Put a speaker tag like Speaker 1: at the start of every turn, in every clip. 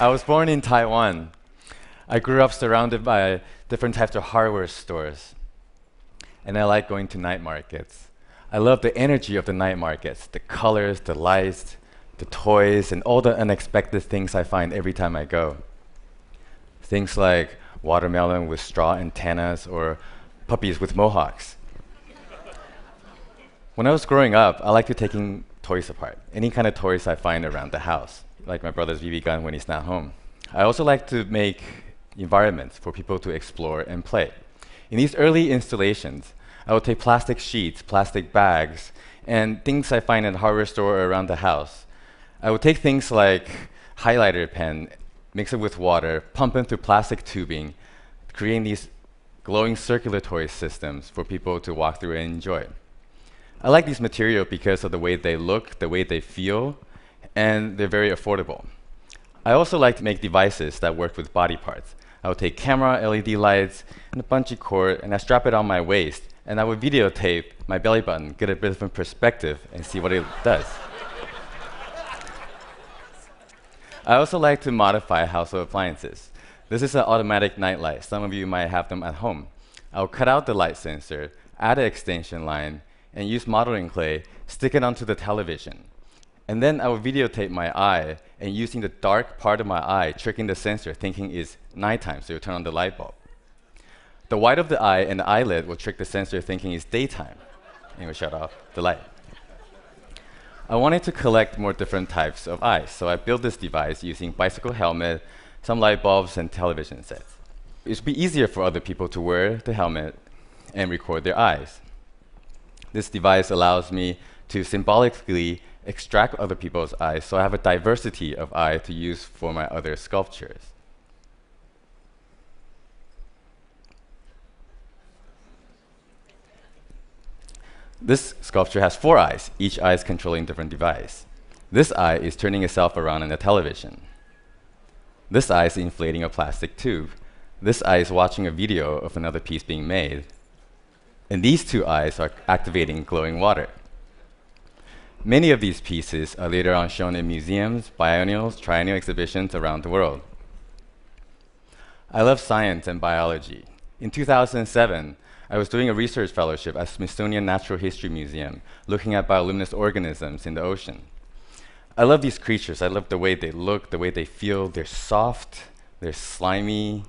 Speaker 1: I was born in Taiwan. I grew up surrounded by different types of hardware stores. And I like going to night markets. I love the energy of the night markets, the colors, the lights, the toys, and all the unexpected things I find every time I go. Things like watermelon with straw antennas or puppies with mohawks. when I was growing up, I liked to taking toys apart, any kind of toys I find around the house, like my brother's BB gun when he's not home. I also like to make environments for people to explore and play. In these early installations, I would take plastic sheets, plastic bags, and things I find in the hardware store or around the house. I would take things like highlighter pen, mix it with water, pump it through plastic tubing, creating these glowing circulatory systems for people to walk through and enjoy. I like these materials because of the way they look, the way they feel, and they're very affordable. I also like to make devices that work with body parts. I would take camera, LED lights, and a bungee cord, and I strap it on my waist, and I would videotape my belly button, get a different perspective, and see what it does. I also like to modify household appliances. This is an automatic night light. Some of you might have them at home. I'll cut out the light sensor, add an extension line, and use modeling clay, stick it onto the television. And then I will videotape my eye and using the dark part of my eye, tricking the sensor, thinking it's nighttime, so you turn on the light bulb. The white of the eye and the eyelid will trick the sensor, thinking it's daytime, and will shut off the light. I wanted to collect more different types of eyes, so I built this device using bicycle helmet, some light bulbs, and television sets. It should be easier for other people to wear the helmet and record their eyes. This device allows me to symbolically extract other people's eyes, so I have a diversity of eye to use for my other sculptures. This sculpture has four eyes, each eye is controlling a different device. This eye is turning itself around in a television. This eye is inflating a plastic tube. This eye is watching a video of another piece being made. And these two eyes are activating glowing water. Many of these pieces are later on shown in museums, biennials, triennial exhibitions around the world. I love science and biology. In 2007, I was doing a research fellowship at Smithsonian Natural History Museum, looking at bioluminescent organisms in the ocean. I love these creatures. I love the way they look, the way they feel. They're soft, they're slimy,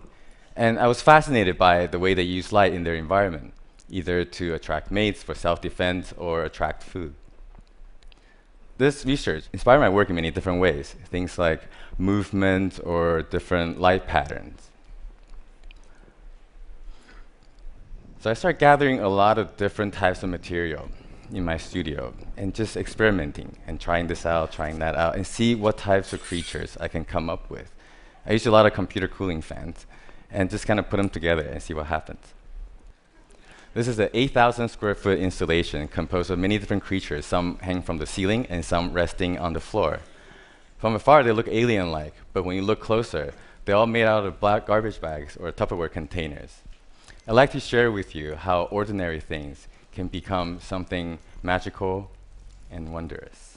Speaker 1: and I was fascinated by the way they use light in their environment, either to attract mates for self-defense or attract food. This research inspired my work in many different ways, things like movement or different light patterns. So I started gathering a lot of different types of material in my studio and just experimenting and trying this out, trying that out, and see what types of creatures I can come up with. I used a lot of computer cooling fans and just kind of put them together and see what happens. This is an 8,000 square foot installation composed of many different creatures, some hang from the ceiling and some resting on the floor. From afar, they look alien-like, but when you look closer, they're all made out of black garbage bags or Tupperware containers. I'd like to share with you how ordinary things can become something magical and wondrous.